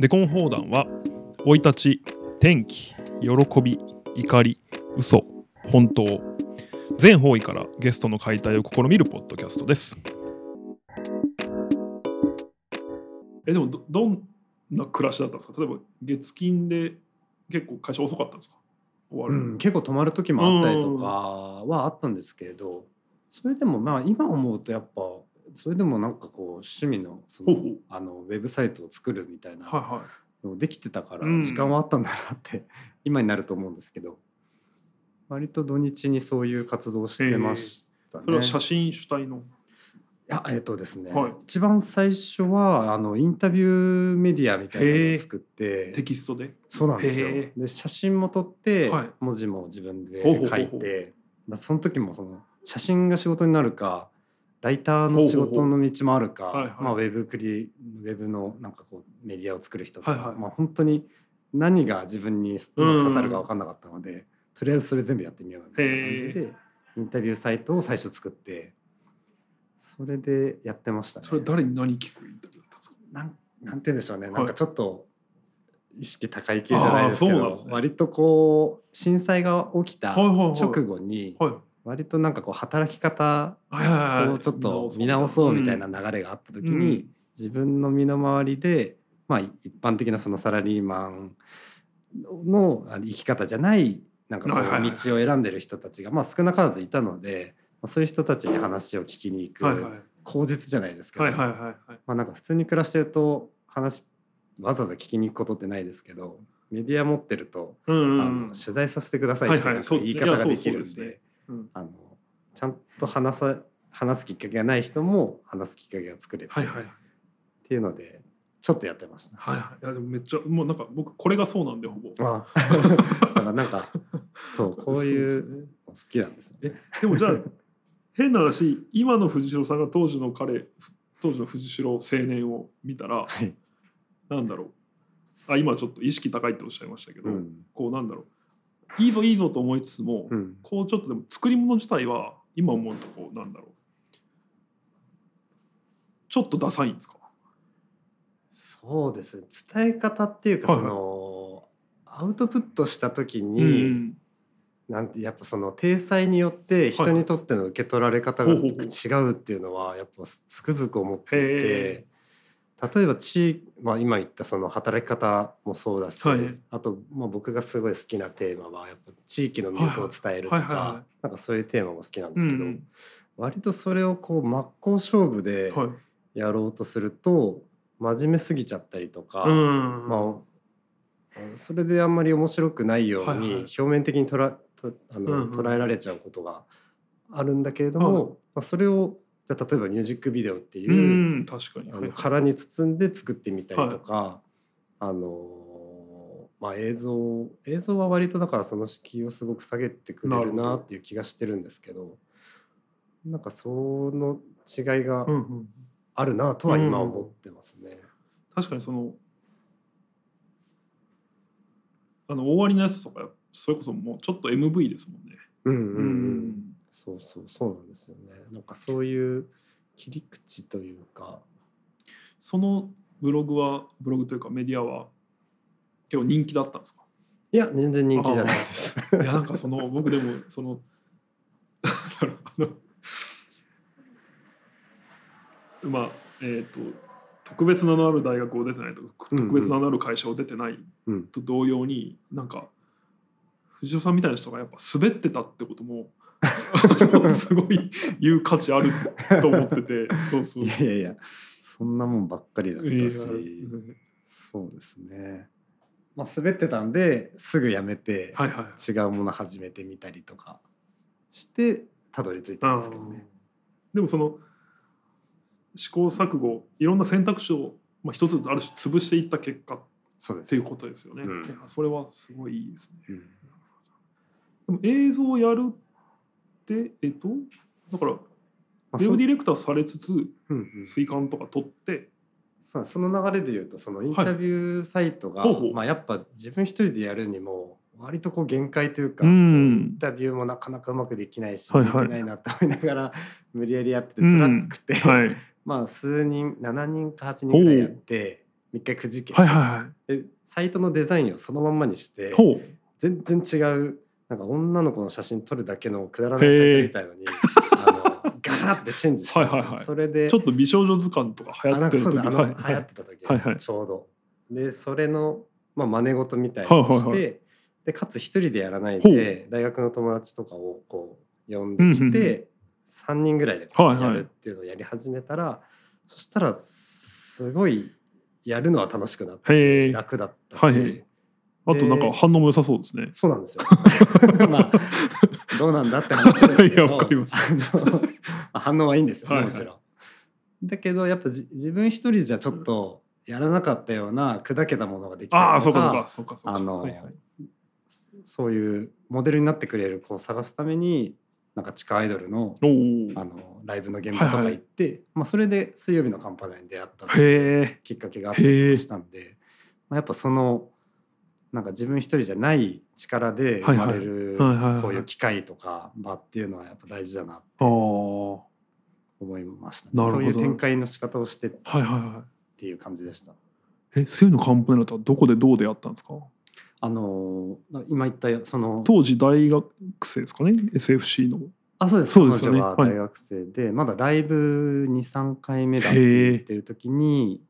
デコン砲弾は生い立ち天気喜び怒り嘘本当。全方位からゲストの解体を試みるポッドキャストです。えでもどどんな暮らしだったんですか？例えば月金で結構会社遅かったんですか？終わる、うん、結構泊まる時もあったりとかはあったんですけれどそれでもまあ今思うとやっぱそれでもなんかこう趣味のそのあのウェブサイトを作るみたいなはいはい。のできてたからうん。時間はあったんだなって 今になると思うんですけど割と土日にそういう活動をしてましたね。それは写真主体の？いやえっとですね、はい。一番最初はあのインタビューメディアみたいなのを作ってテキストで？そうなんですよ。へで写真も撮って、はい。文字も自分で書いてまあその時もその写真が仕事になるかライターの仕事の道もあるかウェブクリウェブのなんかこうメディアを作る人とか、はいはい。まあ、本当に何が自分に刺さるか分かんなかったので、とりあえずそれ全部やってみようみたいな感じでインタビューサイトを最初作ってそれでやってましたね。それ誰に何聞くインタビューだったんですか？なんなんて言うんでしょうね、い。なんかちょっと意識高い系じゃないですけど、ね割とこう震災が起きたはいはいはい。直後にはい割となんかこう働き方はいはいはい。をちょっと見直そうみたいな。流れがあった時に、うん。自分の身の回りで、まあ、一般的なそのサラリーマンの生き方じゃないなんかこうはいはいはい。道を選んでる人たちがまあ少なからずいたので、まあ、そういう人たちに話を聞きに行く、はいはい。口実じゃないですけど、はいはいはいはい。まあなんか普通に暮らしてると話わざわざ聞きに行くことってないですけどメディア持ってると、うんうんあうん。の取材させてくださいってはいはい。な言い方ができるんいやそうそうですでうん。あのちゃんと話さ話すきっかけがない人も話すきっかけが作れて、はいはいっていうのでちょっとやってました。はいはい。いやでもめっちゃもうなんか僕これがそうなんでほぼ。あ だからなんかそうこういう好きなんですよ。えでもじゃあ変な話今の藤代さんが当時の彼当時の藤代青年を見たらはい。なんだろう。あ今ちょっと意識高いっておっしゃいましたけど、うん。こうなんだろういいぞいいぞと思いつつも、うん。こうちょっとでも作り物自体は今思うとこうなんだろう。ちょっとダサいんですか？そうですね。伝え方っていうかはいはい。その、アウトプットした時うに、ん。なんてやっぱその体裁によって人にとっての受け取られ方が違うっていうのはやっぱつくづく思っていへて例えば地、まあ、今言ったその働き方もそうだし、はい。あと、まあ、僕がすごい好きなテーマはやっぱ地域の魅力を伝えるとかなんかそういうテーマも好きなんでうんすけど、割とそれをこう真っ向勝負ではい。やろうとすると真面目すぎちゃったりとか。うんまあ、それであんまり面白くないように表面的に捉えとあの、うんうん。捉えられちゃうことがあるんだけれども、はい。まあ、それをじゃあ例えばミュージックビデオっていう、うん確かに。あはいはいの殻に包んで作ってみたりとか、あのまあ、映像映像は割とだからその敷居をすごく下げてくれるなっていう気がしてるんですけどなんかその違いがうんうん。あるなとは今思ってますね。確かにそのあの終わりのやつとかそれこそもうちょっと MV ですもんね。うんうんううんそうそうそうなんですよね。なんかそういう切り口というか、そのブログはブログというかメディアは結構人気だったんですか？いや全然人気じゃないです。いやなんかその 僕でもその まあえっ、と特別名のある大学を出てないと特別名のある会社を出てないうん、と同様になんか藤尾さんみたいな人がやっぱ滑ってたってことも すごい言う価値あると思っててそうそう。いやいやいやそんなもんばっかりだったし、そうですね。まあ滑ってたんですぐやめて、はいはい。違うもの始めてみたりとかしてたどり着いたんですけどね。でもその試行錯誤いろんな選択肢を、まあ、一つずつある種潰していった結果っそうです。ていうことですよね。うんそれはすごいいいですね。うんでも映像をやるってえっとだからディレクターされつつ水管とか取って。その流れで言うとそのインタビューサイトが、まあ、やっぱ自分一人でやるにも割とこう限界というか、うん。インタビューもなかなかうまくできないし、はいはい。できないなと思いながら 無理やりやってて辛くて、はい。まあ数人7人か8人ぐらいやって、一回くじけ、はいはいはい。でサイトのデザインをそのまんまにして全然違うなんか女の子の写真撮るだけのくだらないサイトみたいのにあのガラッてチェンジしたんですよ。はいはいはい。それでちょっと美少女図鑑とか流行ってる時あの、はい流行ってた時です、はいはい。ちょうど。でそれの、まあ、真似事みたいなのをして、はいはい。でかつ一人でやらないで大学の友達とかをこう呼んできうんうんて、三3人ぐらいでやるっていうのをやり始めたら、そしたらすごいやるのは楽しくなったし楽だったし、はいあとなんか反応も良さそうですね。そうなんですよ。まあどうなんだって話ですけど いやわかりますあ反応はいいんですよね、はいはいもちろん。だけどやっぱじ自分一人じゃちょっとやらなかったような砕けたものができたりああそうとかかそうかそうかそうか。あのはいはいそういうモデルになってくれる子を探すためになんか地下アイドルの。あのライブの現場とか行って、まあ、それで水曜日のカンパネラに出会ったっ。きっかけがあったりしたんで、まあ、やっぱそのなんか自分一人じゃない力で生まれるはいはいはいはいはいこういう機会とか場っていうのはやっぱ大事だなって。思いました、なるほどそういう展開の仕方をしてっはいはいはていう感じでした。い。え、そういうのカンパネラとはどこでどう出会ったんですか？あのー今言ったその当時大学生ですかね？SFC の。あそうですそうですよねは大学生で、まだライブ23回目だって言ってる時に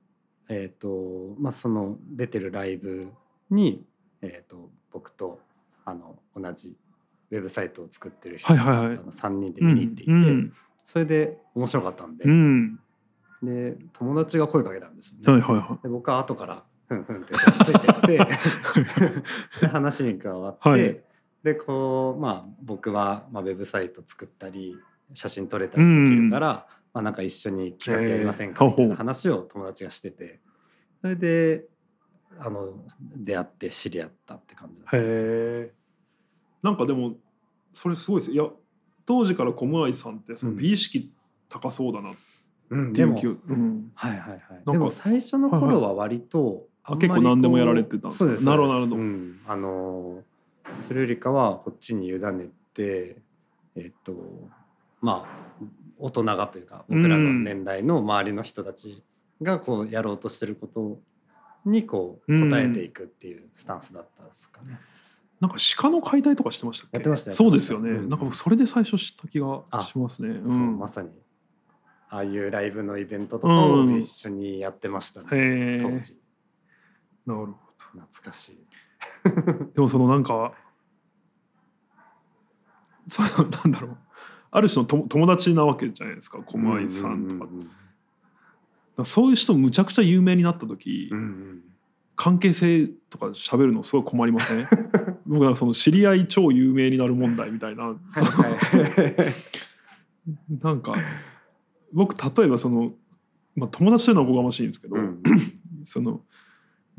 えっ、とまあその出てるライブに、えー、と僕とあの同じウェブサイトを作ってる人はいはいはいあの3人で見に行っていて、うん。それで面白かったんで,、うん。で友達が声かけたんですよね。はいはいはで僕は後からふんふんってついてってで 話に加わって、はいでこうまあ僕は、まあ、ウェブサイト作ったり写真撮れたりできるから、まあ、なんか一緒に企画やりませんかみたいな話を友達がしててそれであの出会って知り合ったって感じ。へえ。なんかでもそれすごいです。いや当時から小室愛さんってそのうん美意識高そうだなっうん、でもていう気を。うん。はいはいはいかでも最初の頃は割とあ結構何でもやられてたんですか？そうですなるほどそうですなるほどうん、あのそれよりかはこっちに委ねてえっとまあ大人がというか僕らの年代の周りの人たちがこうやろうとしてることにこううん答えていくっていうスタンスだったんですかね。なんか鹿の解体とかしてましたっけ？やってましたそうですよね、やってましたなんか僕それで最初知った気があしますね。うそうんまさに。ああいうライブのイベントとかを一緒にやってましたね、へえ。当時。なるほ懐かしい。ど。でもそのなんかそのなんだろう。ある種のと友達なわけじゃないですか。小前さんとか,、ううんそういう人むちゃくちゃ有名になった時、うんうん。関係性とか喋るのすごい困りません？僕なんかその知り合い超有名になる問題みたいな、なんか僕例えばその、まあ、友達というのはおこがましいんですけど、うん。その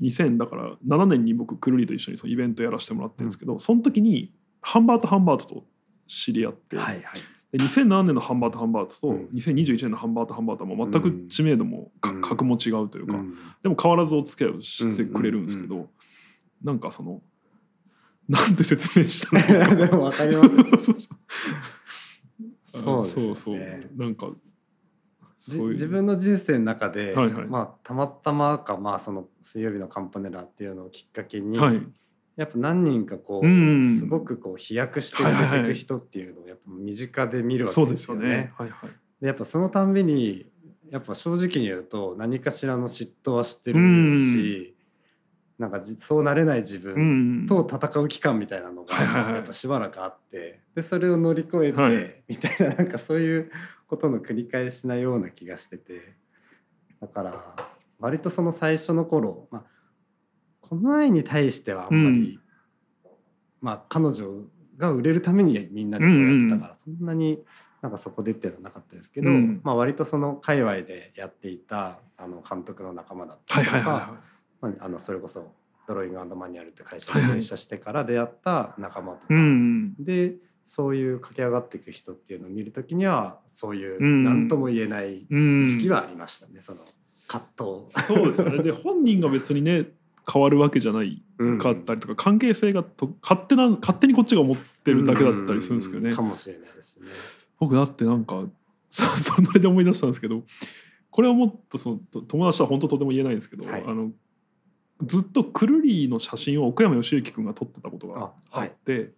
2000だから7年に僕くるりと一緒にそのイベントやらせてもらってるんですけど、その時にハンバートハンバートと知り合って、はいはいで2007年のハンバートハンバートとうん。2021年のハンバートハンバートはもう全く知名度もかうん。格も違うというか、うん。でも変わらずお付き合いをしてくれるんですけど、なんかそのなんて説明したらいいの でもわかります よそうそうそう。なんかじそういう。自分の人生の中で、はいはい。まあたまたまかまあその水曜日のカンパネラっていうのをきっかけに、はいやっぱ何人かこう、うんすごくこう飛躍して出はいはいはいていく人っていうのをやっぱ身近で見るわけでよですすよね。ねはいはい。でやっぱそのたんびにやっぱ正直に言うと何かしらの嫉妬はしてるうん。し、なんかじそうなれない自う分んと戦う期間みたいなのがはいはいはい。やっぱしばらくあってでそれを乗り越えて、はい。みたいななんかそういうことの繰り返しなような気がしてて。だから割とその最初の頃、まあ、この愛に対してはあんまり、まあ彼女が売れるためにみんなでこうやってたから、そんなになんかそこでっていうのはなかったですけど、うん。まあ割とその界隈でやっていたあの監督の仲間だったはいりとか、はいはいはいまあ、あのそれこそドローイングマニュアルって会社はいはい。に入社してから出会った仲間とか、うんでそういう駆け上がっていく人っていうのを見るときにはそういううん。何とも言えないうん。時期はありましたね、その葛藤。そうですよね。で本人が別にね変わるわけじゃないかったりとか、関係性がと勝手な勝手にこっちが思ってるだけだったりするんですけどね、うかもしれないですね。僕だってなんか そそれで思い出したんですけどこれはもっとそのと友達とは本当とても言えないんですけど、はい。あのずっとくるりの写真を奥山義行君が撮ってたことがああっはい。て、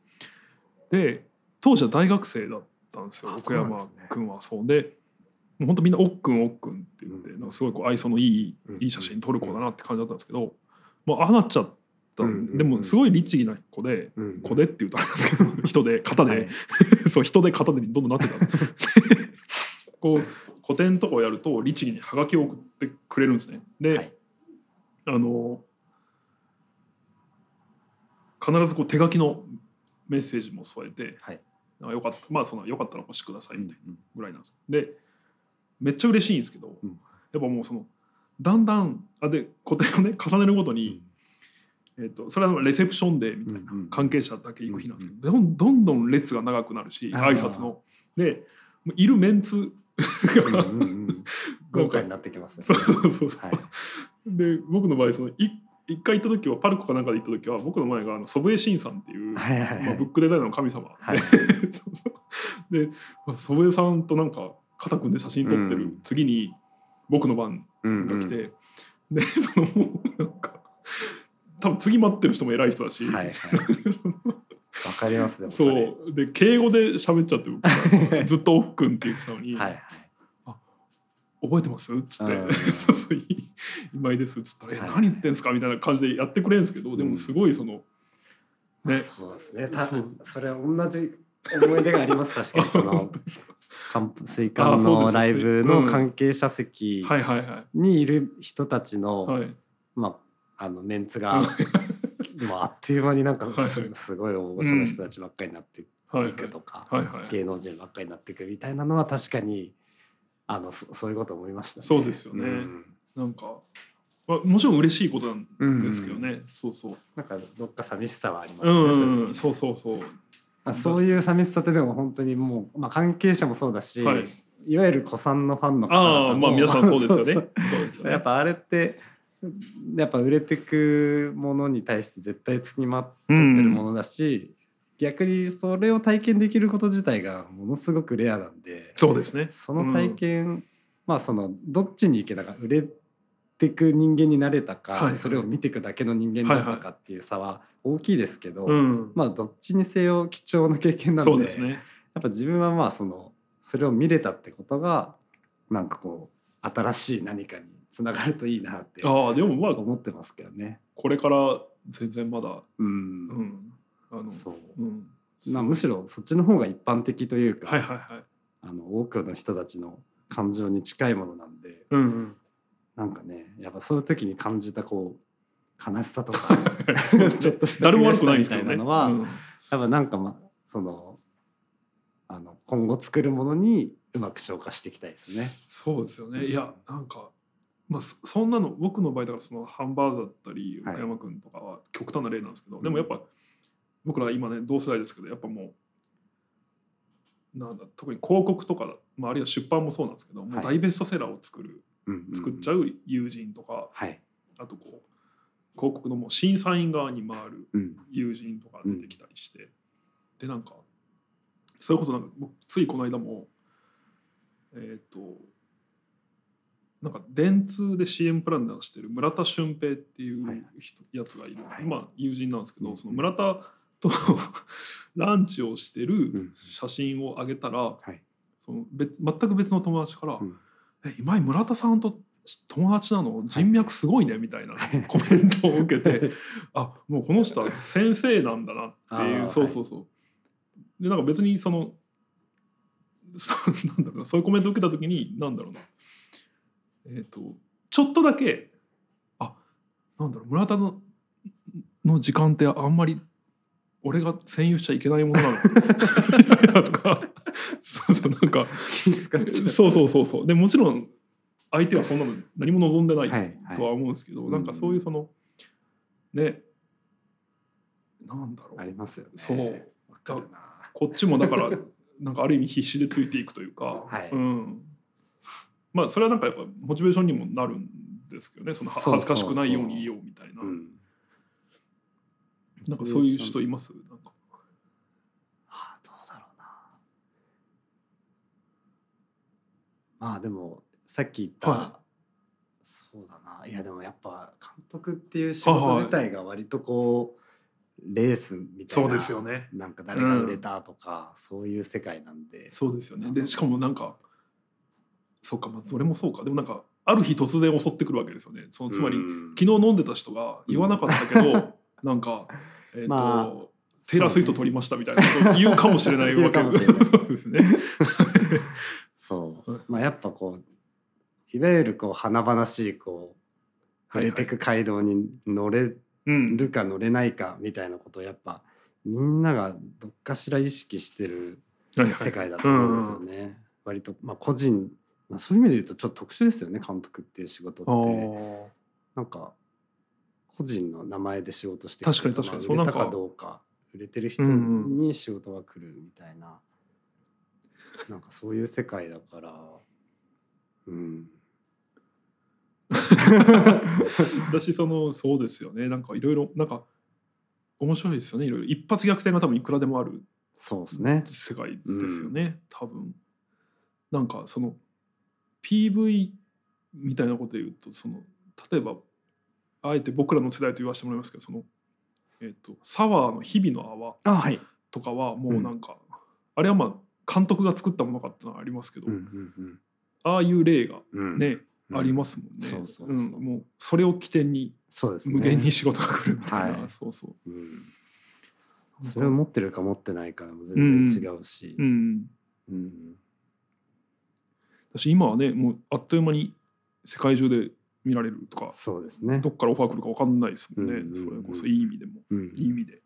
で当時は大学生だったんですよ。あ奥山君はそう。でもう本当みんな「おっくんおっくん」って言って、うん。なんかすごいこう愛想のいい、うん。いい写真撮る子だなって感じだったんですけど、もうああなっちゃった。んで、うんうんうん。でもすごい律儀な子で。うん子でって言うとあれですけど人で型で、はい。そう人で型でどんどんなってた こう古典とかをやると律儀にハガキを送ってくれるんですね。で、はい。あの必ずこう手書きのメッセージも添えてはい「なよかったまあそのよかったらお越しください」みたいなうん。ぐらいなんです。でめっちゃ嬉しいんですけど、うん。やっぱもうそのだんだんあで古典をね重ねるごとに、えっとそれはレセプションデーみたいな、うんうん。関係者だけ行く日なんですけど、どんどんどん列が長くなるし挨拶の。でいるメンツうんが、うんうん。豪華になってきますよそうねそうそうそう、はい。で僕の場合そのい一回行った時はパルコかなんかで行った時は僕の前があの祖父江慎さんっていう、はいはいはい。まあ、ブックデザイナーの神様、はい。で祖父江さんとなんか肩組んで写真撮ってる、うん。次に僕の番うんが来て、でそのもうなんか多分次待ってる人も偉い人だし、はいはい。わかりますねそれ。うで敬語で喋っちゃって僕が ずっと「おっくん」って言ってたのに「はいはい。覚えてます?」っつって。うん「そうそうい今井です」っつったら「えはい何言ってんすか?」みたいな感じでやってくれるんですけどでもすごいその、ね。そうですね。たそう。それ同じ思い出があります確かにその 水管のライブの関係者席にいる人たちの、まああのメンツが もうあっという間になんかす,、ごい大御所の人たちばっかりになってはいい。くとか、芸能人ばっかりになっていくみたいなのは確かにあのそそういうこと思いましたね。そうですよね。ん。なんか、まあ、もちろん嬉しいことなんですけどね、そうそう。なんかどっか寂しさはありますね。んうんうん。そそうそうそうまあそういう寂しさってでも本当にもう、まあ、関係者もそうだし、はい。い、わゆる子さんのファンの方あまあ皆さんそうですよね。そうねやっぱあれってやっぱ売れてくものに対して絶対つきまってってるものだし、逆にそれを体験できること自体がものすごくレアなんでそうですね。その体験、まあそのどっちに行けたか売れてく人間になれたか、はいはい。それを見てくだけの人間だったかっていう差は大きいですけど、うん、まあどっちにせよ貴重な経験なんでね。やっぱ自分はまあそのそれを見れたってことがなんかこう新しい何かにつながるといいなってああでもまあ思ってますけどね。これから全然まだ。うん。うん。あのそう。うん。まあ、むしろそっちの方が一般的というか、はいはいはい。あの多くの人たちの感情に近いものなんでうんうんなんかねやっぱそういう時に感じたこう悲しさとか ちょっとした誰も悪くないみたいなのは、うん。やっぱなんかまあそのあの今後作るものにうまく消化していきたいですね。そうですよね。いやなんかまあそそんなの僕の場合だからそのハンバーグだったりはい。岡山君とかは極端な例なんですけど、でもやっぱ僕ら今ね同世代ですけどやっぱもうなんだ特に広告とか、まあ、あるいは出版もそうなんですけど、もうはい。大ベストセラーを作る作っちゃう友人とか、はい、あとこう広告のもう審査員側に回るうん。友人とか出てきたりして、でなんかそれこそなんか僕ついこの間もえっ、となんか電通で CM プランナーしてる村田俊平っていうはい。人やつがいる、はい。まあ友人なんですけど、うん。その村田と ランチをしてうるん。写真を上げたら、はい。その別全く別の友達から「うんえ今井村田さんと友達なの？人脈すごいね」みたいなコメントを受けて あもうこの人は先生なんだなってあいうーそうそうそう。でなんか別にそのそう なんだろうなそういうコメントを受けた時になんだろうな。えっ、とちょっとだけあなんだろう村田のの時間ってあんまり俺が占有しちゃいけないものなのとか。そうそうなんか。そうそうそうそう。でもちろん相手はそんなの何も望んでないはいはい。とは思うんですけど、うん。なんかそういうそのねなんだろう。ありますよね。そう。こっちもだから なんかある意味必死でついていくというか、はい。うん、まあそれはなんかやっぱモチベーションにもなるんですけどね。そのはそう恥ずかしくないようにいようみたいな、うん。なんかそういう人います？なんか。ああどうだろうな。まあでもさっき言った、はそうだな。いやでもやっぱ監督っていう仕事自体が割とこうレースみたいなそうですよね。なんか誰が売れたとか、そういう世界なんで。そうですよね。でしかもなんかそうかまあそれもそうか。でもなんかある日突然襲ってくるわけですよね。そのつまり、うん。昨日飲んでた人が言わなかったけど、なんか、えーとまあテイラー・スウィフト取りましたみたいなことを言うかもしれないわけ。言うかもしれない。そうですね。そう、はいまあやっぱこういわゆるこう華々しいこう触れてく街道に乗れうん、るか乗れないかみたいなことをやっぱみんながどっかしら意識してる世界だと思うんですよね。割とまあ個人、まあ、そういう意味で言うとちょっと特殊ですよね監督っていう仕事あって。ー。なんか個人の名前で仕事して確かに確かに。売れたかどうか売れてる人うんうん。に仕事が来るみたいな、なんかそういう世界だからうん。私そのそうですよね。なんかいろいろなんか面白いですよね。いろいろ一発逆転が多分いくらでもあるそうですね。世界ですよね、多分。なんかその PV みたいなことで言うとその例えばあえて僕らの世代と言わせてもらいますけどその、えっとサワーの「日々の泡あはい。」とかはもうなんか、あれはまあ監督が作ったものかってのはありますけど、うんうんああいう例がうん。ね、うんありますもんね。そうそうそうんもうそれを起点に。無限に仕事が来るみたいな、はいそうそう。うんそれを持ってるか持ってないかでも全然違うしう。ん、うん私今はねもうあっという間に世界中で見られるとかそうですね。ど。っからオファー来るか分かんないですもんね、うんうんうんそれこそいい意味でも。うん。いい意味で。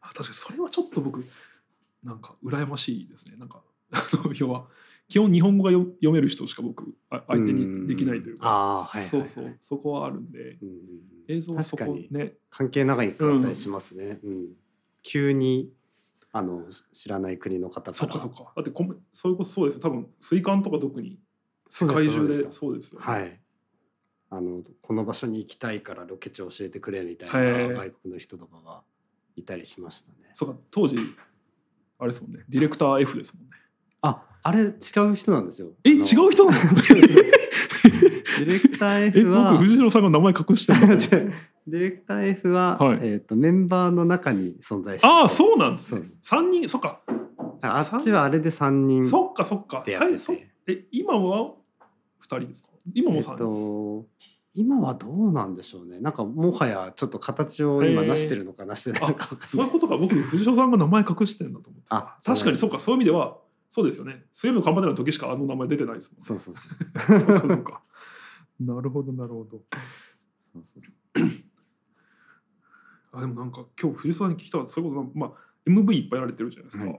あ確かにそれはちょっと僕なんか羨ましいですね。なんか 要は基本日本語がよ読める人しか僕あ相手にできないというか、ああはいはいはい。そうそう。そこはあるんで。うんうんうん。映像はそこね。関係長いかったりしますね。うん。急にあの知らない国の方から。そっかそっか。だってこめそういうことそうですよ。多分水管とか特に世界中でそうですよ、はい。あのこの場所に行きたいからロケ地教えてくれみたいな外国の人とかがいたりしましたね。そうか当時あれですもんね。ディレクター F ですもんね。ああれ違う人なんですよ。え違う人なの ディレクターえ F は僕藤代さんが名前隠して ディレクター F は、はい。えっ、とメンバーの中に存在してて。ああそうなんですね。そうです。三人そっか。あっちはあれで3人そっかそっか。え今は二人ですか？今もえっと今はどうなんでしょうね。なんかもはやちょっと形を今なしてるのかなしてないのかそうない。いうことか。僕藤代さんが名前隠してんだと思ってた。あ確かにそうか。そういう意味ではそうですよね。水曜日のカンパネラの時しかあの名前出てないですもんね。そうそうそう。そうかそう。か なるほどなるほど。そうそうそう。あでもなんか今日藤代さんに聞きたかった。そういうことまあ MV いっぱいやられてるじゃないですか、は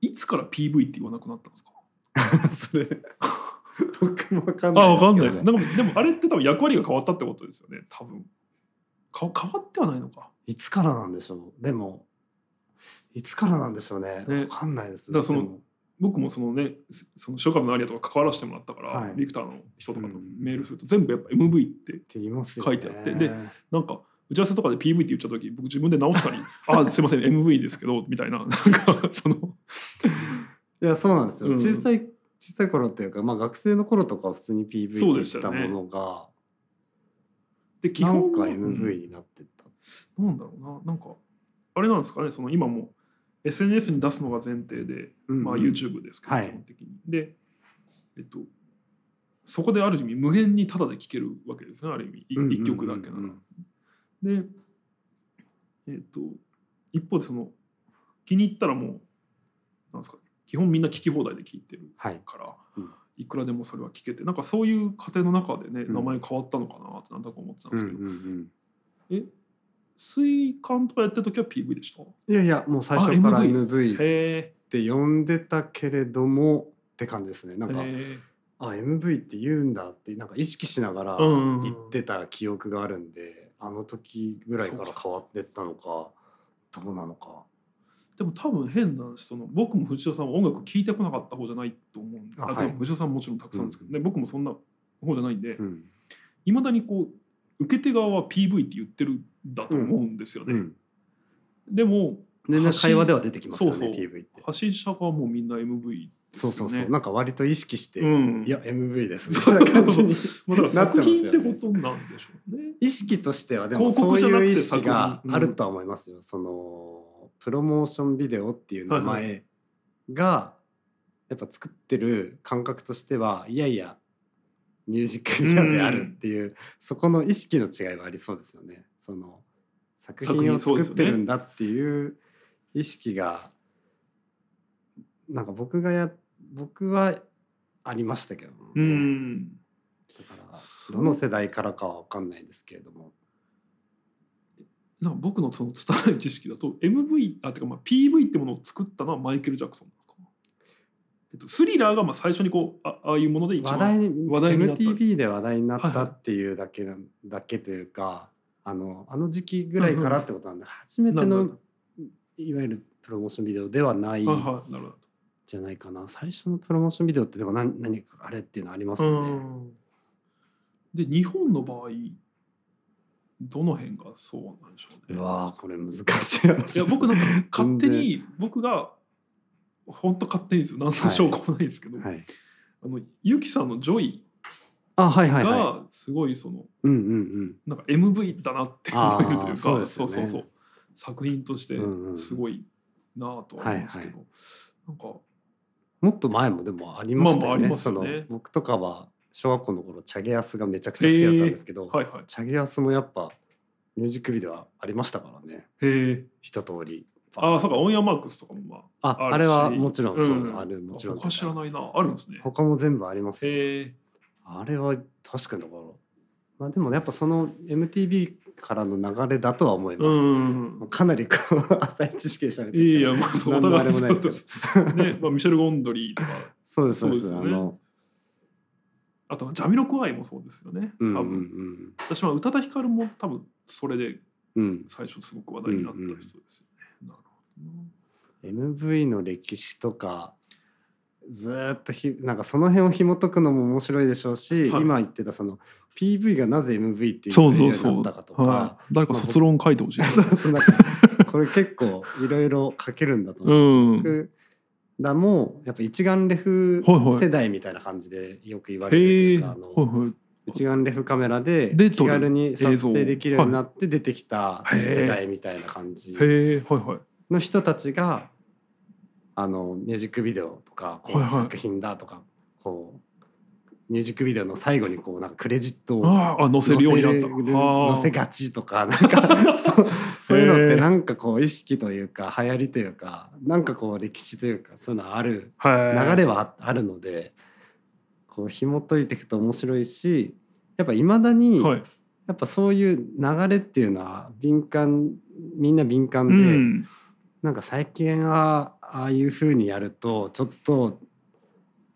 い。い、つから PV って言わなくなったんですか？それ 僕も分かんないあわかんないです。けどねなんかでもあれって多分役割が変わったってことですよね。多分。か変わってはないのか。いつからなんでしょう。でもいつからなんでしょうね。ね。分かんないです。その僕もそのねその塩株のアリアとか関わらせてもらったから、はい。ビクターの人とかとうん。メールすると全部やっぱ MV ってって言いますよ書ねいてあって。でなんか打ち合わせとかで PV って言っちゃった時僕自分で直したり「あすいません MV ですけど」みたいな。なんかその。いやそうなんですよ、うん。小さい小さい頃っていうか、まあ、学生の頃とかは普通に PV ででしたものが、で基本なんかうん。MV になってった、なんだろうな。なんかあれなんですかね。その今も SNS に出すのが前提で、まあ、うん。YouTube ですけど、はい。基本的に。で、えっと、そこである意味無限にタダで聴けるわけですね。ある意味いうんうんうんうん。一曲だけなら。で、えっと、一方でその気に入ったらもうなんですかね基本みんな聴き放題で聴いてるはい。から、うん。いくらでもそれは聴けてなんかそういう過程の中でねうん。名前変わったのかなってなんだか思ってたんですけど、うんうんうん。え水管とかやってる時は PV でした？いやいやもう最初からあ MV っへて呼んでたけれどもって感じですね。なんかえ。あ MV って言うんだってなんか意識しながらうんうんうん。言ってた記憶があるんで、あの時ぐらいから変わってったのかどうなのかでも多分変な話その僕も藤代さんは音楽聴いてこなかった方じゃないと思うはい。藤代さんももちろんたくさんですけど、ね。僕もそんな方じゃないんでうん、いま、未だにこう受け手側は PV って言ってるんだと思うんですよね。うん、でも全然会話では出てきますよねそうそう。PV って。発信者側もみんな MV そうそうそう、ねなんか割と意識して、うん。いや MV ですみそうたいな感じにまあだから作品ってことなんでしょうね。意識としてはでも広そういう意識があるとは思いますよ、そのプロモーションビデオっていう名前がやっぱ作ってる感覚としてはいやいやミュージックビデオであるっていう、そこの意識の違いはありそうですよね。その作品を作ってるんだっていう意識がなんか僕がや僕はありましたけどもうね、ん。だからどの世代からかは分かんないですけれどもな僕のその拙い知識だと MV あてかまあ PV ってものを作ったのはマイケル・ジャクソンなんですか、えっと、スリラーがまあ最初にこうあああいうもので一番話題に話題になった。MTV で話題になっはいはい。たっていうだけなんだけというかあのあの時期ぐらいからってことなんで初めてのいわゆるプロモーションビデオではないじゃないかな。最初のプロモーションビデオってでも何何かあれっていうのありますど。よね。うん。で日本の場合どの辺がそうなんでしょうね。うわーこれ難しい話ですいや僕なんか勝手全に僕が本当勝手にですよ。何の証拠もないですけど、はい、あのゆきさんの「ジョイあはいはいはがすごいそのい。うんうん。なんか MV だなって思えるというかそうね。そうそう作品としてうんうんすごいなぁとは思うんですけど、はいなんかもっと前もでもありましたよね。まあまあね。僕とかは小学校の頃チャゲアスがめちゃくちゃ好きだったんですけど、はいはい。チャゲアスもやっぱミュージックビデオはありましたからね。一通り。ああそうかオンヤマークスとかもまあああれはもちろんそう、うん。あるもちろん。他知らないな。あるんですね。他も全部ありますあれは確かにだからまあでもやっぱその MTV からの流れだとは思います、うんかなりこう 浅い知識で喋っていやいやまあそうお何のあ互いれもないです。けどそうですね。まあミシェル・ゴンドリーとか。そうですそうです。ね。あのあとはジャミロクワイもそうですよね。多分、うんうん。うん私は宇多田ヒカルも多分それでうん。最初すごく話題になった人ですよね、なるほどな。MV の歴史とかずーっとひなんかその辺を紐解くのも面白いでしょうし、はい。今言ってたその PV がなぜ MV っていうそうふうにそう。そう。なったかとか、はい、誰か卒論書いてほしい。そうそう。なんかこれ結構いろいろ書けるんだと思う。うん。僕らもやっぱ一眼レフ世代みたいな感じでよく言われるとい。うか。一眼レフカメラで気軽に撮影できるようになって出てきたはい世代みたいな感じ。の人たちがあのミュージックビデオとかこう作品だとかこうミュージックビデオの最後にこうなんかクレジットを載せるようになった。載せがちとかなんか そういうのってなんかこう意識というか流行りというかなんかこう歴史というかそういうのあるはい。流れはああるのでこう紐解いていくと面白いしやっぱいまだにはい。やっぱそういう流れっていうのは敏感みんな敏感うで、ん。なんか最近はああいう風にやるとちょっと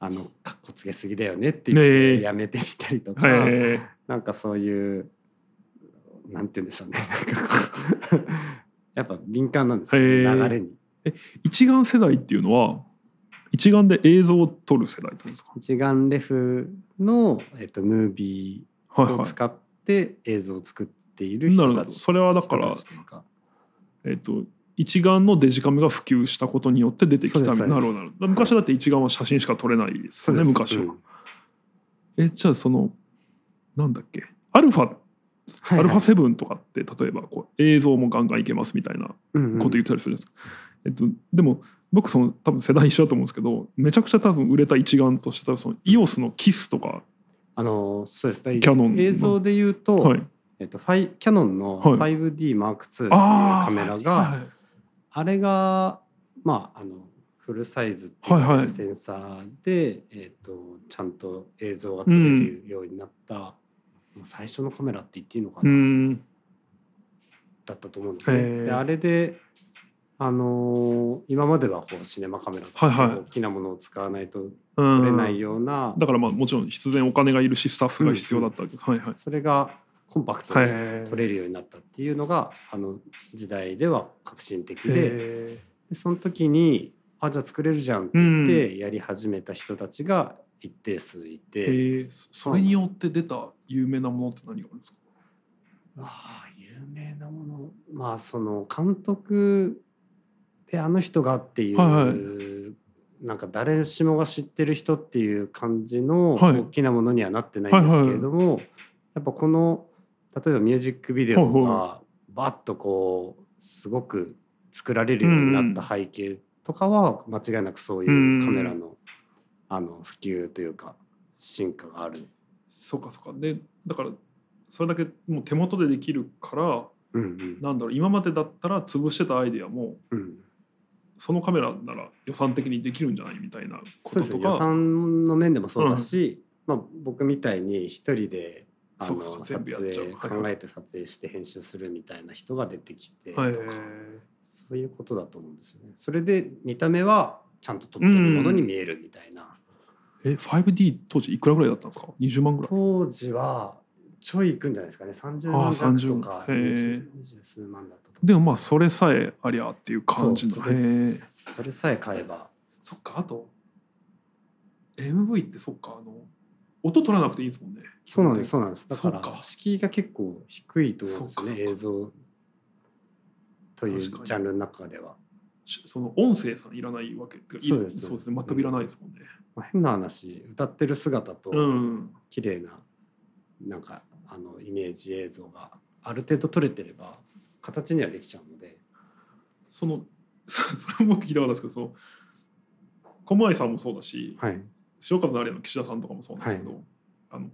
あのかっこつけすぎだよねって言っええてやめてみたりとか、はい。なんかそういうなんて言うんでしょ うねやっぱ敏感なんですよね、へえ流れに。一眼世代っていうのは一眼で映像を撮る世代。一眼レフの、えっと、ムービはいはーを使って映像を作っているい。なるほど。人たち。それはだからえっと一眼のデジカメが普及したことによって出てきたなるほど。昔だって一眼は写真しか撮れないですよね昔は。うんえじゃあそのなんだっけ？アルファ、はいはい。アルファ7とかって例えばこう映像もガンガンいけますみたいなうんうん。こと言ったりするじゃないですか。えっと、でも僕その多分世代一緒だと思うんですけどめちゃくちゃ多分売れた一眼として多分その EOS のキスとか、あのそうです。ねキャノンの。映像で言うと、はい、えっと、ファイキャノンのはい。5DMark2 っていうあカメラが、はいあれがまああのフルサイズっていうはいはい。センサーで、えっとちゃんと映像が撮れるようになった、まあ最初のカメラって言っていいのかうな、ん。だったと思うんですへね。ー。であれであのー今まではこうシネマカメラとか、はいはい。大きなものを使わないとうん。撮れないような、だからまあもちろん必然お金がいるしスタッフが必要だったわけです、はいはい。それがコンパクトにはい撮れるようになったっていうのがあの時代では革新的でへでその時にあじゃあ作れるじゃんって言ってやり始めた人たちが一定数いて、それによって出た有名なものって何があるんですか？ああ有名なもの。まあその監督であの人がっていうはいはなんか誰しもが知ってる人っていう感じのはい。大きなものにはなってないんですけれども、やっぱこの例えばミュージックビデオはいがバッとこうすごく作られるようになった背景とかは間違いなくそういうカメラのあの普及というか進化がある。そうかそうか。でだからそれだけもう手元でできるからうんうん。なんだろう今までだったら潰してたアイデアもうん。そのカメラなら予算的にできるんじゃないみたいなこととか。算の面でもそうだし、まあ、僕みたいに一人であのそうかそうか。全撮影考えて撮影して編集するみたいな人が出てきてとか、はい。そういうことだと思うんですよね。それで見た目はちゃんと撮ってるものに見えるみたいな。え 5D 当時いくらぐらいだったんですか？20万ぐらい。当時はちょいいくんじゃないですかね。30ああ万弱とか30へえ二十数万だったと思でもまあうそれさえありゃっていう感じの。それさえ買えば。そっかあと MV ってそっかあの音取らなくていいですもんね。そうなんですそうなんです。だから敷居が結構低いと思うんですよね映像というジャンルの中では。しその音声さんいらないわけ。そうですそうです。ね。全くいらないですもんね。まあ、変な話歌ってる姿とうん。綺麗ななんかあのイメージ映像がある程度撮れてれば形にはできちゃうので。そのそ それも僕聞いたかったんですけどその小前さんもそうだしはい。塩風の有の岸田さんとかもそうなんですけど、はあの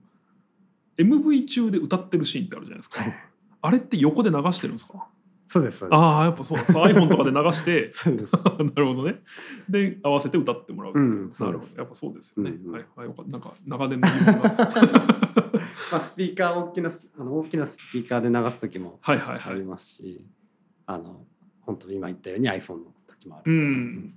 MV 中で歌ってるシーンってあるじゃないですか、はい。あれって横で流してるんですか？そうです。そうですああやっぱそうそう iPhone とかで流して そうです。なるほどね。で合わせて歌ってもらうっていう、うんなるほど。やっぱそうですよね、うんうん。はい。はいよかった。なんか長年の まあスピーカー大きなスあの大きなスピーカーで流す時もはいはいはい。ありますし、あの本当今言ったように iPhone の時もある。うん。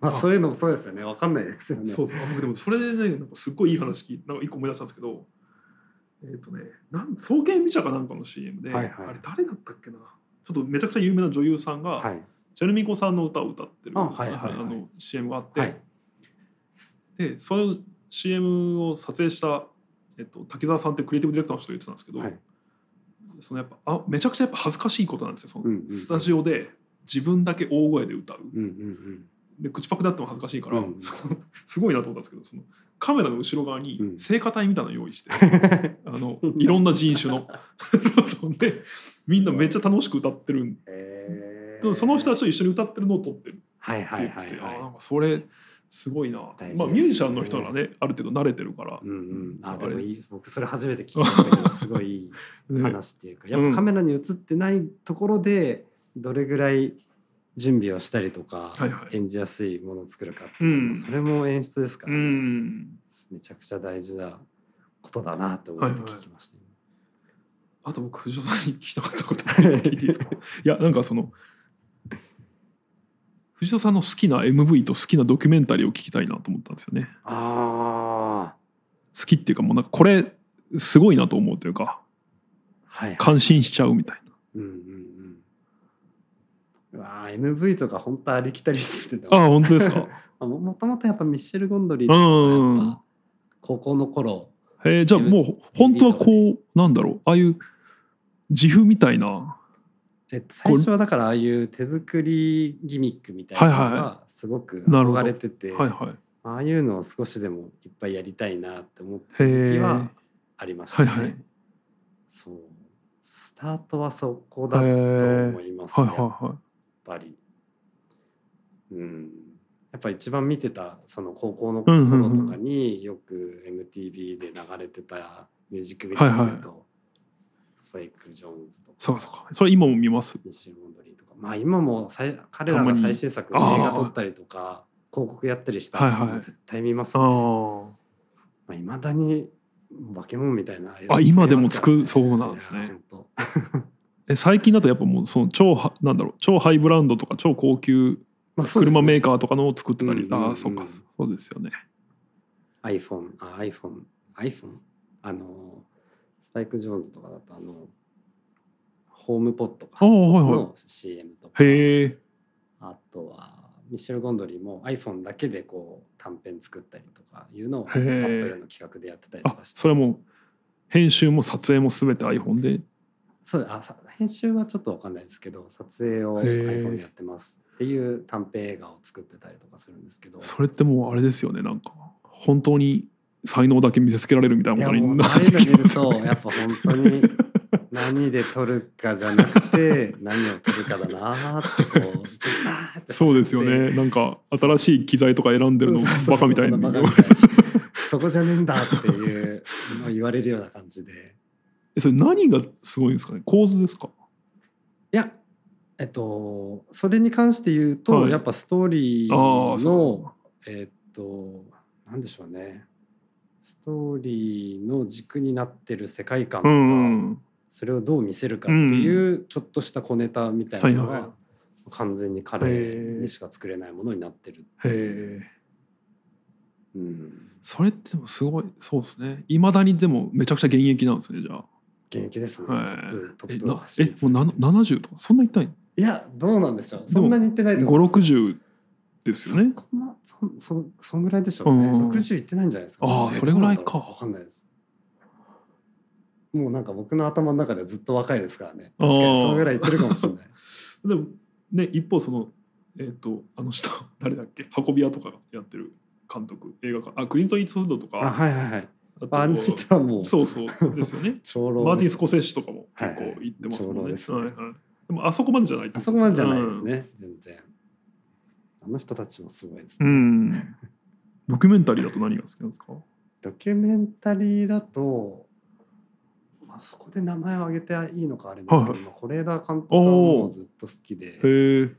まあ。そういうのもそうですよね。わかんないですよね。そうそう。あ僕でもそれでねなんかすっごいいい話聞いなんか一個思い出したんですけどえっ、とねなん創建美茶かなんかの CM で、はいはい。あれ誰だったっけな？ちょっとめちゃくちゃ有名な女優さんが、はい。チェルミコさんの歌を歌ってるあはいはいはい。あの CM があって、はい。でその CM を撮影した、えっと、滝沢さんってクリエイティブディレクターの人が言ってたんですけど、はい。そのやっぱあめちゃくちゃやっぱ恥ずかしいことなんですよその、うんうんうん。スタジオで自分だけ大声で歌う。うんうんうんで口パクであっても恥ずかしいから、うんすごいなと思ったんですけどそのカメラの後ろ側にうん。聖歌隊みたいなの用意して、あのいろんな人種の。そうそう。でみんなめっちゃ楽しく歌ってるでその人たちと一緒に歌ってるのを撮ってるはいってはいはい言ってて、あはなんかそれすごいな、ね。まあミュージシャンの人ならねある程度慣れてるから。い。うんうん。あでもいい僕それ初めて聞きましたけどすごいいいね話っていうか、やっぱカメラに映ってないところでどれぐらい準備をしたりとか、はいはい。演じやすいものを作るかっていううん。それも演出ですかうら、ね。ん。めちゃくちゃ大事なことだなと思って聞きました、あと僕藤尾さんに聞きたかったこと 聞いていいですか？いやなんかその藤尾さんの好きな MV と好きなドキュメンタリーを聞きたいなと思ったんですよね。ああ好きっていうかもうなんかこれすごいなと思うというかはいはい。感心しちゃうみたいな。うんうんわー MV とか本当ありきたりですね。ああ本当ですか？あももともとやっぱミッシェル・ゴンドリーうん。とかやっぱ高校の頃。えー、じゃあもう本当はこうなんだろうああいう自負みたいな。え最初はだからああいう手作りギミックみたいなのがすごく憧れてて、はいはい。ああいうのを少しでもいっぱいやりたいなって思ってた時期はありましたね。はいはい。そう。スタートはそこだと思います、はいはいはいぱり。うん、やっぱ一番見てたその高校の頃とかによく MTV で流れてたミュージックビデオはいはい。とスパイク・ジョーンズとか。そうかそうか。それ今も見ます？モンドリーとか。まあ今もさい彼らが最新作の映画撮ったりとか広告やったりしたらはいはい。絶対見ますあね。ー。まあ、未だに化け物みたいなあ今でもつくそうなんですねえ最近だとやっぱもうその超はなんだろう超ハイブランドとか超高級車メーカーとかのを作ってたり、うんうんうんああそうかそうですよね。iPhone あ iPhone iPhone あのスパイク・ジョーンズとかだとあのホームポットああはいはの CM とか。いへえあとはミッシェル・ゴンドリーも iPhone だけでこう短編作ったりとかいうのをアップルの企画でやってたりとあかして。それはもう編集も撮影も全て iPhone でそうあさ編集はちょっとわかんないですけど撮影を iPhone でやってますっていう短編映画を作ってたりとかするんですけど。それってもうあれですよねなんか。本当に才能だけ見せつけられるみたいなことになってきますよね。とやっぱ本当に何で撮るかじゃなくて 何を撮るかだなーってこうそうですよね。なんか新しい機材とか選んでるのバカみたいに。バカみたいそこじゃねえんだっていうのを言われるような感じでえそれ何がすごいんですかね？構図ですか？いやえっとそれに関して言うと、はい。やっぱストーリーああそのえっとなんでしょうね。ストーリーの軸になってる世界観とうか、ん。それをどう見せるかっていうちょっとした小ネタみたいなのはいはい。が完全に彼にしか作れないものになってる。へえうん、それってでもすごいそうですね。いまだにでもめちゃくちゃ現役なんですねじゃあ現役ですね。はいトップトえップをな走り続けえもうな70とか？そんな言ったん？いやどうなんでしょう。そんなに言ってないと五思います。六十ですよねそこまそそそんぐらいでしょうね。うん六十いってないんじゃないですか、ああそれぐらいかどうなんだろうわかんないです。もうなんか僕の頭の中ではずっと若いですからね。確かにそのぐらいいってるかもしれない。でもね一方そのえっ、とあの人誰だっけ？運び屋とかがやってる監督映画館あクリント・イーストウッドとかあはいはいはい。あの人はもうそうそうですよね 長老マーティン・スコセッシとかも結構行ってますもんね。はいはい長老はいはいでもあそこまでじゃないあそこまでじゃないですね、全然。あの人たちもすごいですうね。ん。ドキュメンタリーだと何が好きなんですか？ドキュメンタリーだと、まあ、そこで名前を挙げていいのかあれですけど、はいはい監督はもうずっと好きで。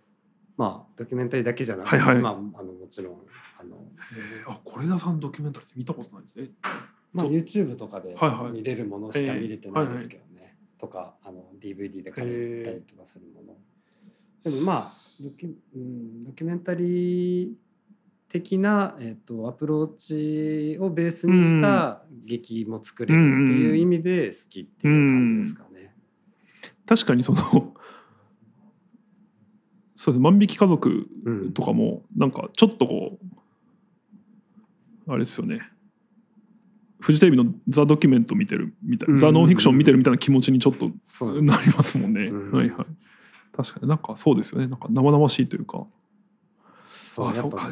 まあドキュメンタリーだけじゃなくて、はいはいまあ、あのもちろんあの、あ、是枝さんドキュメンタリーって見たことないですね。まあ、と YouTube とかで見れるものしか見れてないですけどね、とかあの DVD で借りたりとかするもの。でもまあドキュ,、うん、ドキュメンタリー的な、えっとアプローチをベースにした劇も作れるっていう意味で好きっていう感じですかね。確かにその。そうです。万引き家族うんとかもなんかちょっとこうあれですよねフジテレビの「ザ・ドキュメント」見てるみたいな「うんザ・ノンフィクション」見てるみたいな気持ちにちょっとなりますもんね。うんはいはい。確かになんかそうですよねなんか生々しいというか。そうあそうか。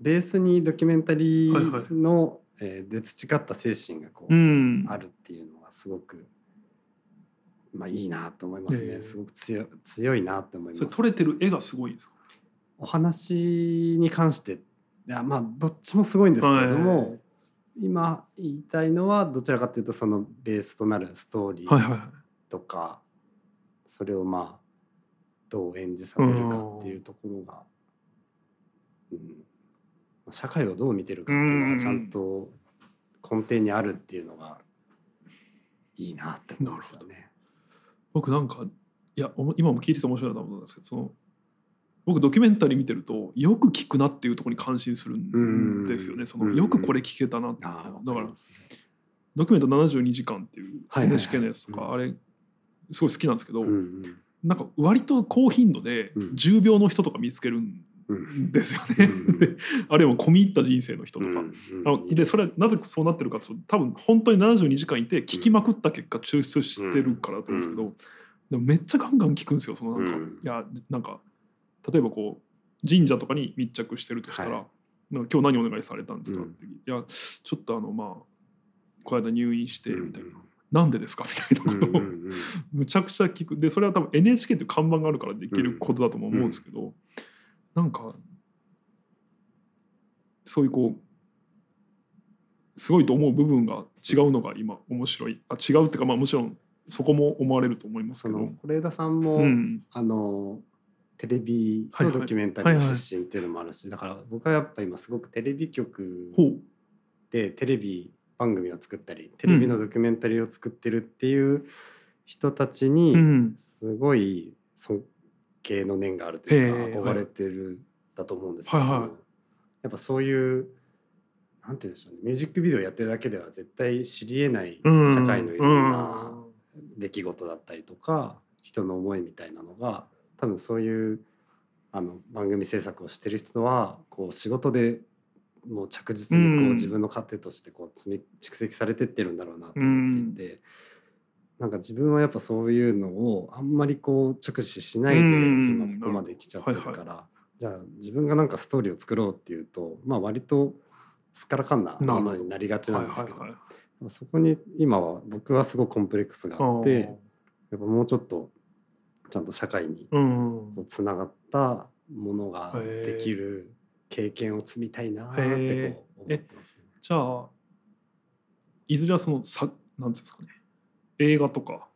ベースにドキュメンタリーの、えーで培った精神がこう、うん。あるっていうのがすごく、まあ、いいなと思いますね、ええすごく強い強いなって思いますそれ撮れてる絵がすごいんですか？お話に関していやまあどっちもすごいんですけれども、はい今言いたいのはどちらかというとそのベースとなるストーリーはいはいはい。とか、それをまあどう演じさせるかっていうところが、うん、社会をどう見てるかっていうのがちゃんと根底にあるっていうのがいいなって思うんですよね。僕なんかいや今も聞いてて面白いなと思ったんですけどその僕ドキュメンタリー見てるとよく聞くなっていうところに感心するんですよね。そのよくこれ聞けたなって。だからドキュメント72時間っていう NHK のやつとかあれすごい好きなんですけど、なんか割と高頻度でうん。10秒の人とか見つけるんうん。ですよね。あるいは込み入った人生の人とか。でそれはなぜそうなってるかというと多分本当に72時間いて聞きまくった結果抽出してるからだと思うんですけど、でもめっちゃガンガン聞くんですよ。そのなんか、うん。いやなんか例えばこう神社とかに密着してるとしたら「はい。なんか今日何お願いされたんですか?」うん。って「いやちょっとあのまあこの間入院して」みたいな。うん「なんでですか?」みたいな。ことを、うんうんうん。むちゃくちゃ聞く。でそれは多分 NHK っていう看板があるからできることだとも思うんですけど、なんかそういうこうすごいと思う部分が違うのが今面白い。あ違うっていうかまあもちろんそこも思われると思いますけど。是枝さんも、うん。あのテレビのドキュメンタリー出身っていうのもあるし、だから僕はやっぱ今すごくテレビ局でテレビ番組を作ったりテレビのドキュメンタリーを作ってるっていう人たちにうん。すごい尊敬の念があるというか憧れてるだと思うんですけど、やっぱそういうなんて言うんでしょうねミュージックビデオやってるだけでは絶対知りえないうん。社会のいろんな出来事だったりとか人の思いみたいなのが多分そういうあの番組制作をしてる人はこう仕事でもう着実にこうんう自分の糧としてこう積み蓄積されてってるんだろうなと思っていて、なんか自分はやっぱそういうのをあんまりこう直視しないでうん今ここまで来ちゃってるから、はいはじゃあ自分がなんかストーリーを作ろうっていうとまあ割とすっからかんなものになりがちなんですけど、はいはいそこに今は僕はすごくコンプレックスがあってやっぱもうちょっとちゃんと社会につながったものができる経験を積みたいなってこう思ってますね。じゃあいずれはそのさなんですかね映画とか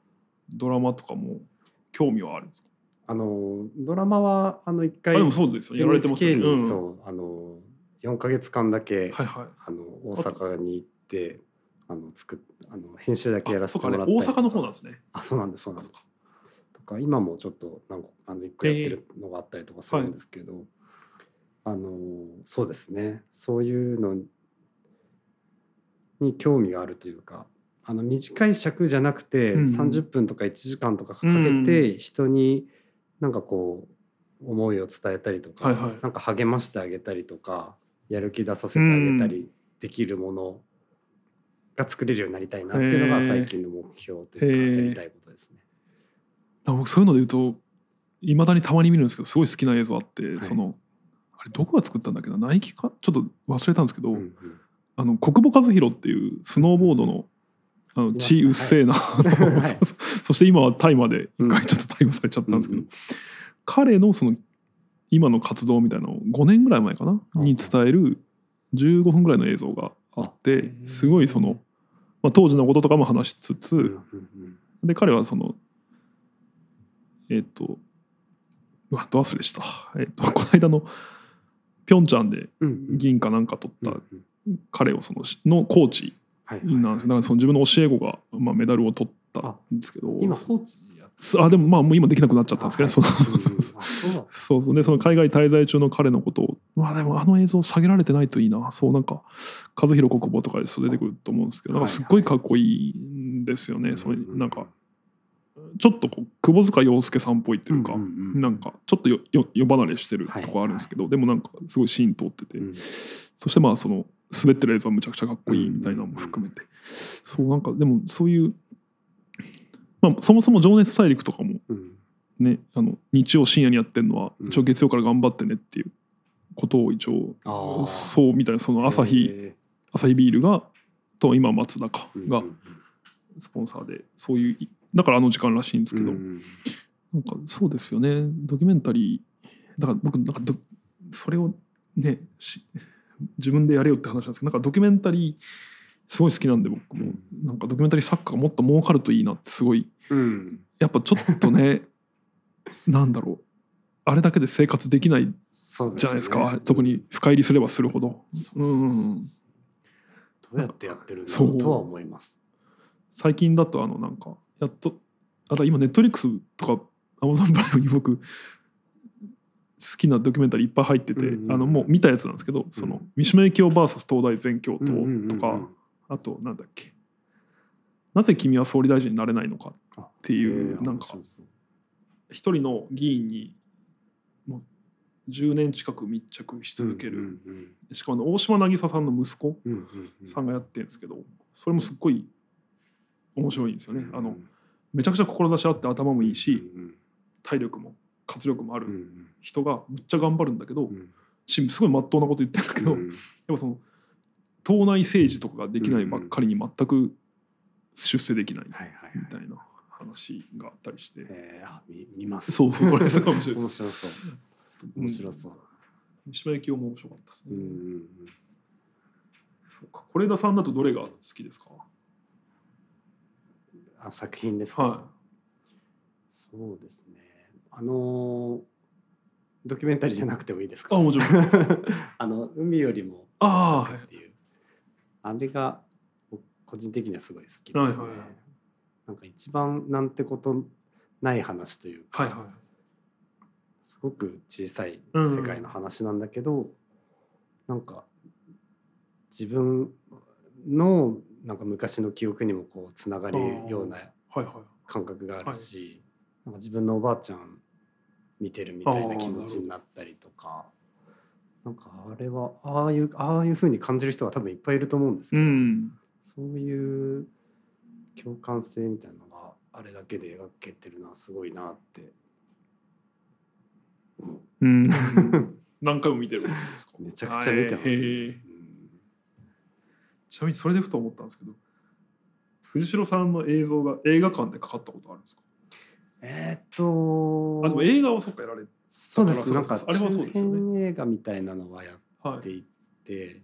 ドラマとかも興味はあるんですか？あのドラマはあの一回あでもそうですよやられてますね。に、うんそうあの4か月間だけ、はいはい。あの大阪に行ってあの作っあの編集だけやらせてもらったりとか大阪の方なんですね。あそうなんですそうなんです。とか今もちょっと何個あの一個やってるのがあったりとかするんですけど、あのそうですね。そういうのに興味があるというかあの短い尺じゃなくて、うん30分とか1時間とかかけて人になんかこう思いを伝えたりとか、はいはい。なんか励ましてあげたりとかやる気出させてあげたりできるものが作れるようになりたいなっていうのが最近の目標というかやりたいことですね。僕そういうので言うといまだにたまに見るんですけどすごい好きな映像あって、はい。そのあれどこが作ったんだっけな？ナイキか？ちょっと忘れたんですけど、うんうん。あの国母和弘っていうスノーボードのあの血うっせえな、はい。そして今は大麻で一回ちょっと逮捕されちゃったんですけど、うんうん。彼のその今の活動みたいなのを5年ぐらい前かな？うんに伝える15分ぐらいの映像があってあすごいその、まあ、当時のこととかも話しつつ、で彼はそのえっ、とうわど忘れした。えっ、と この間のピョンチャンで銀かなんか取った彼をそののコーチはいなんです。よだからその自分の教え子が、まあ、メダルを取ったんですけど。今コーチあでもまあもう今できなくなっちゃったんですけどね、はい。そうだ。そうそう。でその海外滞在中の彼のことをまあでもあの映像下げられてないといいな。そうなんか和弘国母とかで出てくると思うんですけどなんかすっごいかっこいいんですよね、そういうなんかちょっとこう窪塚洋介さんっぽいっていうか、うんうんうんなんかちょっとよよ夜離れしてるとこあるんですけど、でもなんかすごいシーン通ってて、うん。そしてまあその滑ってる映像はむちゃくちゃかっこいいみたいなのも含めて、そうなんかでもそういう、まあ、そもそも「情熱大陸」とかもうん。ねあの日曜深夜にやってるのはうん。一応月曜から頑張ってねっていうことを一応そうみたいなその朝日へ朝日ビールがと今松田かがスポンサーでそういうだからあの時間らしいんですけど、うん。うんなんかそうですよね。ドキュメンタリー。だから僕なんかどそれをねし自分でやれよって話なんですけどなんかドキュメンタリーすごい好きなんで僕も。なんかドキュメンタリー作家がもっと儲かるといいなってすごい。うん。やっぱちょっとね なんだろう。あれだけで生活できないじゃないですか。よね特に深入りすればするほど。どうやってやってるんだろうとは思います。最近だとあのなんかやっとあと今ネットリックスとかアマゾンプライムに僕好きなドキュメンタリーいっぱい入ってて、うんうんあのもう見たやつなんですけど、その三島由紀夫 VS 東大全教頭うんうんうんうん。とか、あとなんだっけ。なぜ君は総理大臣になれないのかあっていうなんか一人の議員にもう10年近く密着し続ける、しかも大島渚さんの息子さんがやってるんですけどそれもすっごい面白いんですよね。あのうんめちゃくちゃ志あって頭もいいしうん体力も活力もあるん人がむっちゃ頑張るんだけどすごいまっとうなこと言ってるんだけど、やっうんぱその党内政治とかができないばっかりに全く出世できないみたいな話があったりして、え見見ます。そうそうそれすごい面白いです。面白そう。面白そう。三島由紀夫も面白かったですね。うんうんうん。そうか。是枝さんだとどれが好きですか？あ作品ですか、はそうですね。あのードキュメンタリーじゃなくてもいいですか？あもちろん。あの海よりもあっていう。あれが僕個人的にはすごい好きですね、はいはいはい。なんか一番なんてことない話というか、はいはい。すごく小さいうん世界の話なんだけど、なんか自分のなんか昔の記憶にもこうつながるような感覚があるし、なんか自分のおばあちゃん見てるみたいな気持ちになったりとかなんかあれはああいうああいう風に感じる人が多分いっぱいいると思うんですけど、うんそういう共感性みたいなのがあれだけで描けてるのはすごいなって。思ううん。何回も見てるんですか？めちゃくちゃ見てます、ねちなみにそれでふと思ったんですけど藤代さんの映像が映画館でかかったことあるんですか？えーっとあでも映画はそっかやられそうです。だなんかあれはそうですよね。映画みたいなのはやはいっていて、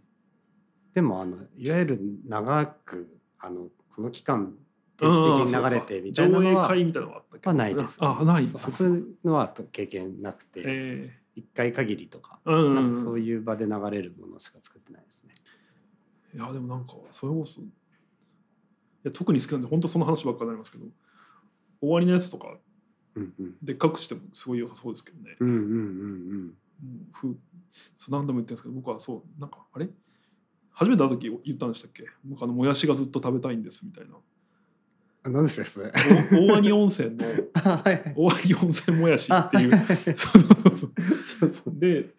でもあのいわゆる長くあのこの期間定期的に流れてみたいなのははないです、あないそうそういうのは経験なくてえ一、回限りとか,、なんかそういう場で流れるものしか作ってないですね。いやでもなんかそれこそいや特に好きなんで本当その話ばっかりになりますけど終わりのやつとかうんうん。でっかくしてもすごい良さそうですけどね、うんうんうんもうふそう何度も言ってるんですけど僕はそうなんかあれ？初めて会った時言ったんでしたっけ？僕あのもやしがずっと食べたいんですみたいな。あ何でしたっけ？それ。お大鰐温泉のあ はいはい。大鰐温泉もやしっていうそうそうそう。そうそう。で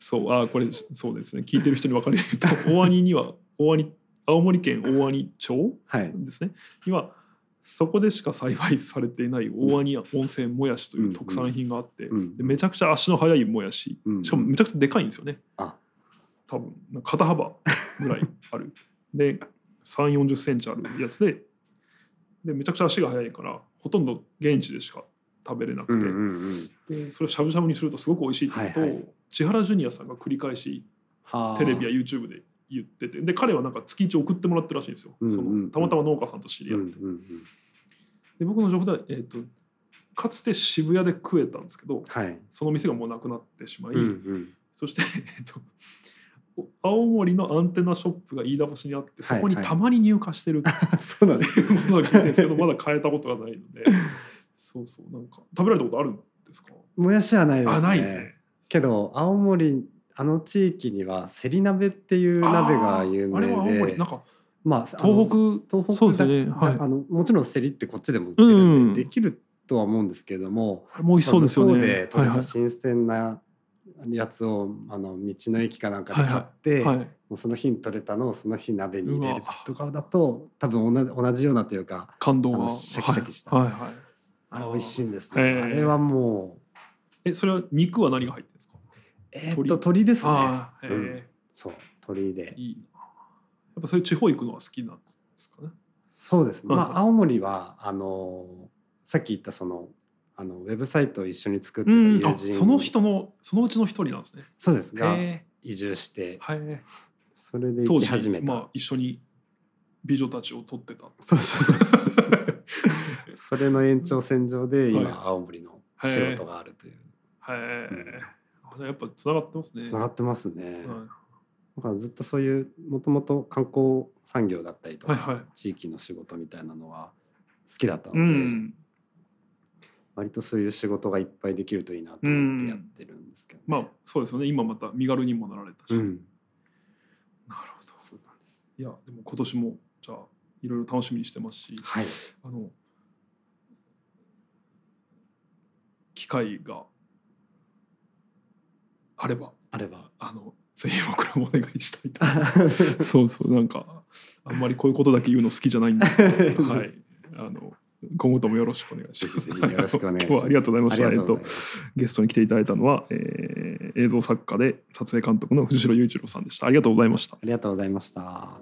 そうあこれそうですね。聞いてる人に分かると 大鰐には大鰐青森県大鰐町はい。ですね。にはそこでしか栽培されていない大鰐温泉もやしという特産品があって、うん。でめちゃくちゃ足の速いもやしうん。しかもめちゃくちゃでかいんですよね。あ。多分肩幅ぐらいある。で3 4 0センチあるやつででめちゃくちゃ足が速いからほとんど現地でしか食べれなくて、うんうんうん。でそれをしゃぶしゃぶにするとすごく美味しいってことを、はいはい千原ジュニアさんが繰り返しはあ。テレビや YouTube で言っててで彼はなんか月一送ってもらってるらしいんですよ、そのたまたま農家さんと知り合って、で僕の情報では、えー、とかつて渋谷で食えたんですけどはい。その店がもうなくなってしまい、うんうん。そして、えっと、お青森のアンテナショップが飯田橋にあってそこにたまに入荷してるって そうなんです。いうことは聞いてるんですけどまだ買えたことがないので。そうそう。なんか食べられたことあるんですか？もやしはないですね。あないですねけど青森あの地域にはせり鍋っていう鍋が有名で。まあ東北東北ね。だはい。あのもちろんせりってこっちでも売ってるんで、うんできるとは思うんですけどもも美味しそうですで取れはいた新鮮なやつを、あの道の駅かなんかで買って、はい。はいもうその日に取れたのをその日鍋に入れるとかだと多分同じ同じようなというか感動が。シャキシャキした。はい。はいはい。あれ美味しいんですあれはもうえそれは肉は何が入ってるんですか？えーっと鶏ですね。ああへうん。え。そう鶏で。いいな。やっぱそういう地方行くのは好きなんですかね？そうですね、はいまあ青森はあのさっき言ったそのあのウェブサイトを一緒に作ってたうん。友人。あその人のそのうちの一人なんですね。そうです。がへ移住して。えはい。それで行き始めた、まあ一緒に美女たちを撮ってた。そうそうそうそ れの延長線上で今、はい青森の仕事があるというへえあやっぱつながってますね。つながってますね、はだからずっとそういうもともと観光産業だったりとか、はいはい。地域の仕事みたいなのは好きだったい、うので、ん。割とそういう仕事がいっぱいできるといいなと思ってやってるんですけど、まあそうですよね。今また身軽にもなられたし、うん。なるほど。そうなんです。いやでも今年もじゃあいろいろ楽しみにしてますしはい。あの機会があればあればあのぜひ僕らもお願いしたいと そうそうなんかあんまりこういうことだけ言うの好きじゃないんですけど、はい、あの今後ともよろしくお願いします。よろしくお願いしますありがとうございました。えっとゲストに来ていただいたのは、えー映像作家で撮影監督の藤代雄一郎さんでした。ありがとうございました。ありがとうございました